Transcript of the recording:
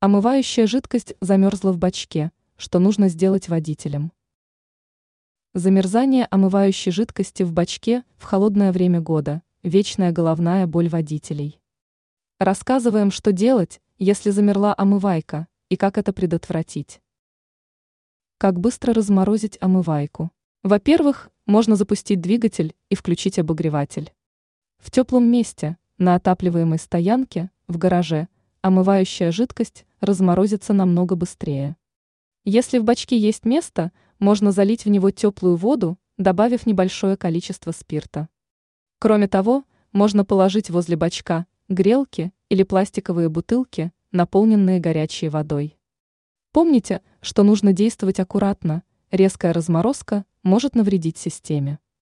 Омывающая жидкость замерзла в бачке, что нужно сделать водителям. Замерзание омывающей жидкости в бачке в холодное время года – вечная головная боль водителей. Рассказываем, что делать, если замерла омывайка, и как это предотвратить. Как быстро разморозить омывайку? Во-первых, можно запустить двигатель и включить обогреватель. В теплом месте, на отапливаемой стоянке, в гараже, омывающая жидкость разморозится намного быстрее. Если в бачке есть место, можно залить в него теплую воду, добавив небольшое количество спирта. Кроме того, можно положить возле бачка грелки или пластиковые бутылки, наполненные горячей водой. Помните, что нужно действовать аккуратно, резкая разморозка может навредить системе.